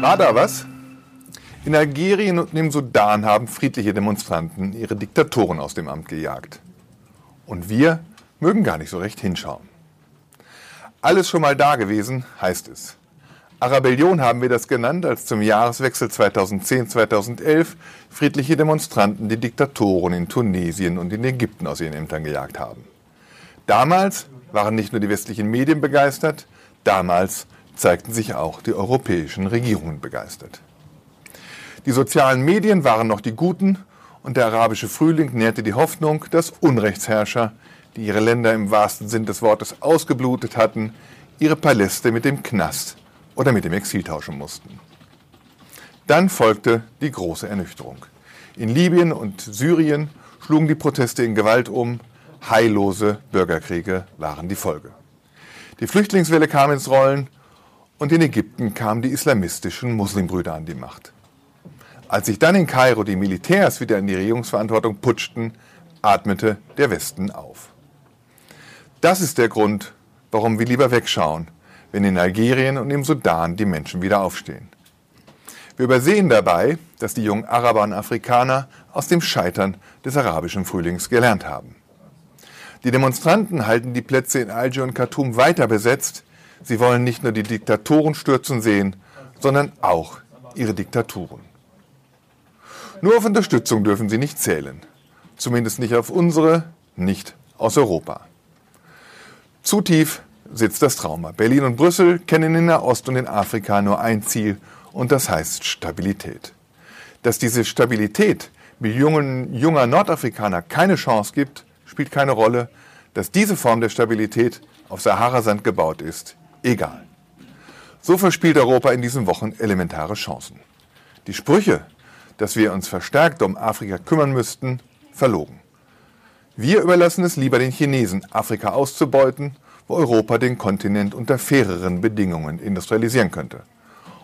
War da was? In Algerien und im Sudan haben friedliche Demonstranten ihre Diktatoren aus dem Amt gejagt. Und wir mögen gar nicht so recht hinschauen. Alles schon mal da gewesen, heißt es. Arabellion haben wir das genannt, als zum Jahreswechsel 2010-2011 friedliche Demonstranten die Diktatoren in Tunesien und in Ägypten aus ihren Ämtern gejagt haben. Damals waren nicht nur die westlichen Medien begeistert, damals zeigten sich auch die europäischen Regierungen begeistert. Die sozialen Medien waren noch die Guten und der arabische Frühling nährte die Hoffnung, dass Unrechtsherrscher, die ihre Länder im wahrsten Sinn des Wortes ausgeblutet hatten, ihre Paläste mit dem Knast oder mit dem Exil tauschen mussten. Dann folgte die große Ernüchterung. In Libyen und Syrien schlugen die Proteste in Gewalt um, heillose Bürgerkriege waren die Folge. Die Flüchtlingswelle kam ins Rollen und in Ägypten kamen die islamistischen Muslimbrüder an die Macht. Als sich dann in Kairo die Militärs wieder in die Regierungsverantwortung putschten, atmete der Westen auf. Das ist der Grund, warum wir lieber wegschauen, wenn in Algerien und im Sudan die Menschen wieder aufstehen. Wir übersehen dabei, dass die jungen Araber und Afrikaner aus dem Scheitern des arabischen Frühlings gelernt haben. Die Demonstranten halten die Plätze in Alger und Khartoum weiter besetzt. Sie wollen nicht nur die Diktatoren stürzen sehen, sondern auch ihre Diktaturen. Nur auf Unterstützung dürfen sie nicht zählen. Zumindest nicht auf unsere, nicht aus Europa. Zu tief sitzt das Trauma. Berlin und Brüssel kennen in der Ost und in Afrika nur ein Ziel und das heißt Stabilität. Dass diese Stabilität Millionen junger Nordafrikaner keine Chance gibt, spielt keine Rolle. Dass diese Form der Stabilität auf Sahara-Sand gebaut ist, egal. So verspielt Europa in diesen Wochen elementare Chancen. Die Sprüche, dass wir uns verstärkt um Afrika kümmern müssten, verlogen. Wir überlassen es lieber den Chinesen, Afrika auszubeuten, wo Europa den Kontinent unter faireren Bedingungen industrialisieren könnte.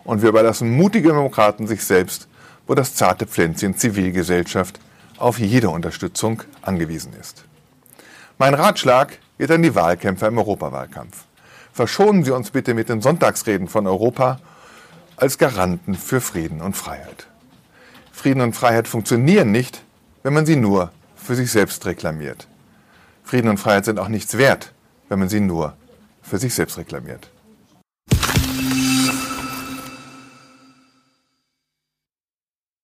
Und wir überlassen mutige Demokraten sich selbst, wo das zarte Pflänzchen Zivilgesellschaft auf jede Unterstützung angewiesen ist. Mein Ratschlag geht an die Wahlkämpfer im Europawahlkampf. Verschonen Sie uns bitte mit den Sonntagsreden von Europa als Garanten für Frieden und Freiheit. Frieden und Freiheit funktionieren nicht, wenn man sie nur für sich selbst reklamiert. Frieden und Freiheit sind auch nichts wert, wenn man sie nur für sich selbst reklamiert.